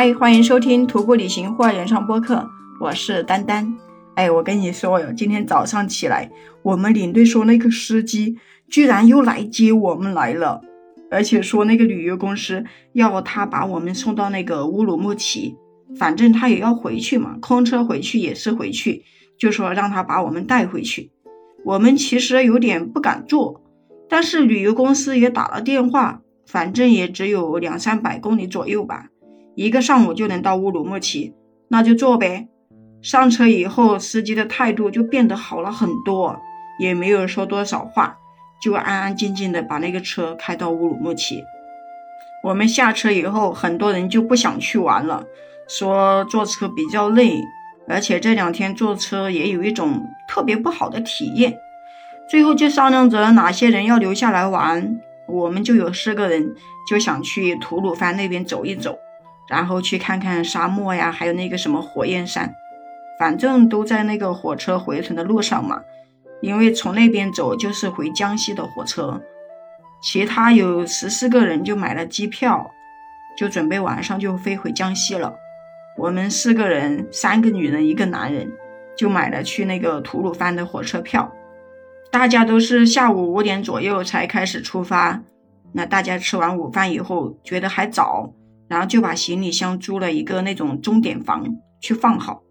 嗨，欢迎收听徒步旅行户外原创播客，我是丹丹。哎，我跟你说哟，今天早上起来，我们领队说那个司机居然又来接我们来了，而且说那个旅游公司要他把我们送到那个乌鲁木齐，反正他也要回去嘛，空车回去也是回去，就说让他把我们带回去。我们其实有点不敢坐，但是旅游公司也打了电话，反正也只有两三百公里左右吧。一个上午就能到乌鲁木齐，那就坐呗。上车以后，司机的态度就变得好了很多，也没有说多少话，就安安静静的把那个车开到乌鲁木齐。我们下车以后，很多人就不想去玩了，说坐车比较累，而且这两天坐车也有一种特别不好的体验。最后就商量着哪些人要留下来玩，我们就有四个人就想去吐鲁番那边走一走。然后去看看沙漠呀，还有那个什么火焰山，反正都在那个火车回程的路上嘛。因为从那边走就是回江西的火车。其他有十四个人就买了机票，就准备晚上就飞回江西了。我们四个人，三个女人一个男人，就买了去那个吐鲁番的火车票。大家都是下午五点左右才开始出发。那大家吃完午饭以后，觉得还早。然后就把行李箱租了一个那种钟点房去放好，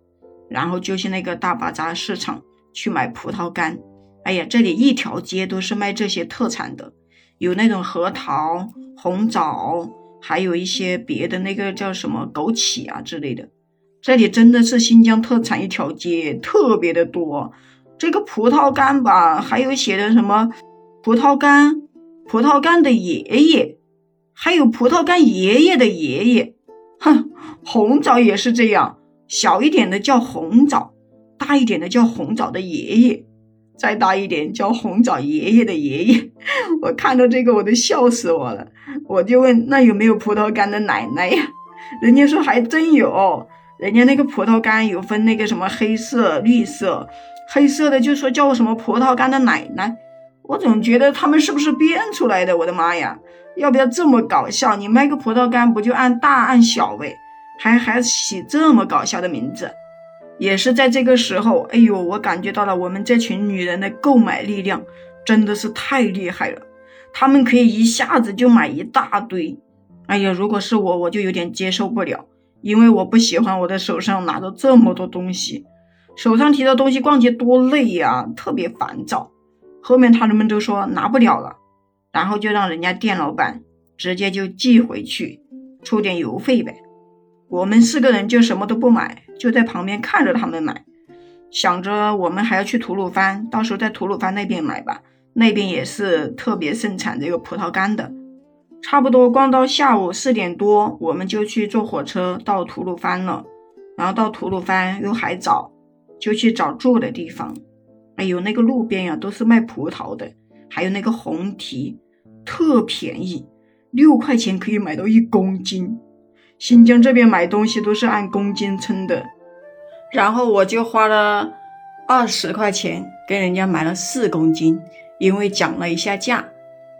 然后就去那个大巴扎市场去买葡萄干。哎呀，这里一条街都是卖这些特产的，有那种核桃、红枣，还有一些别的那个叫什么枸杞啊之类的。这里真的是新疆特产一条街，特别的多。这个葡萄干吧，还有写的什么葡萄干，葡萄干的爷爷。还有葡萄干爷爷的爷爷，哼，红枣也是这样，小一点的叫红枣，大一点的叫红枣的爷爷，再大一点叫红枣爷爷的爷爷。我看到这个我都笑死我了，我就问那有没有葡萄干的奶奶呀？人家说还真有，人家那个葡萄干有分那个什么黑色、绿色，黑色的就说叫什么葡萄干的奶奶。我总觉得他们是不是编出来的？我的妈呀！要不要这么搞笑？你卖个葡萄干不就按大按小呗？还还起这么搞笑的名字？也是在这个时候，哎呦，我感觉到了我们这群女人的购买力量真的是太厉害了。她们可以一下子就买一大堆。哎呀，如果是我，我就有点接受不了，因为我不喜欢我的手上拿着这么多东西，手上提着东西逛街多累呀，特别烦躁。后面他们都说拿不了了。然后就让人家店老板直接就寄回去，出点邮费呗。我们四个人就什么都不买，就在旁边看着他们买，想着我们还要去吐鲁番，到时候在吐鲁番那边买吧，那边也是特别盛产这个葡萄干的。差不多逛到下午四点多，我们就去坐火车到吐鲁番了。然后到吐鲁番又还早，就去找住的地方。哎呦，那个路边呀都是卖葡萄的。还有那个红提，特便宜，六块钱可以买到一公斤。新疆这边买东西都是按公斤称的，然后我就花了二十块钱跟人家买了四公斤，因为讲了一下价，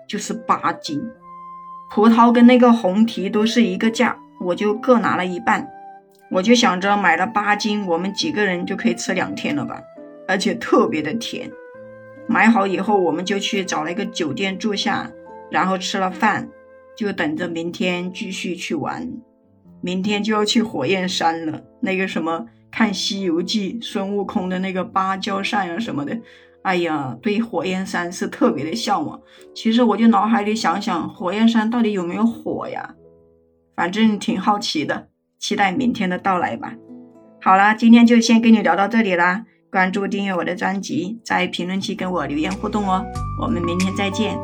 就是八斤。葡萄跟那个红提都是一个价，我就各拿了一半。我就想着买了八斤，我们几个人就可以吃两天了吧，而且特别的甜。买好以后，我们就去找了一个酒店住下，然后吃了饭，就等着明天继续去玩。明天就要去火焰山了，那个什么看《西游记》孙悟空的那个芭蕉扇啊什么的。哎呀，对火焰山是特别的向往。其实我就脑海里想想，火焰山到底有没有火呀？反正挺好奇的，期待明天的到来吧。好了，今天就先跟你聊到这里啦。关注订阅我的专辑，在评论区跟我留言互动哦，我们明天再见。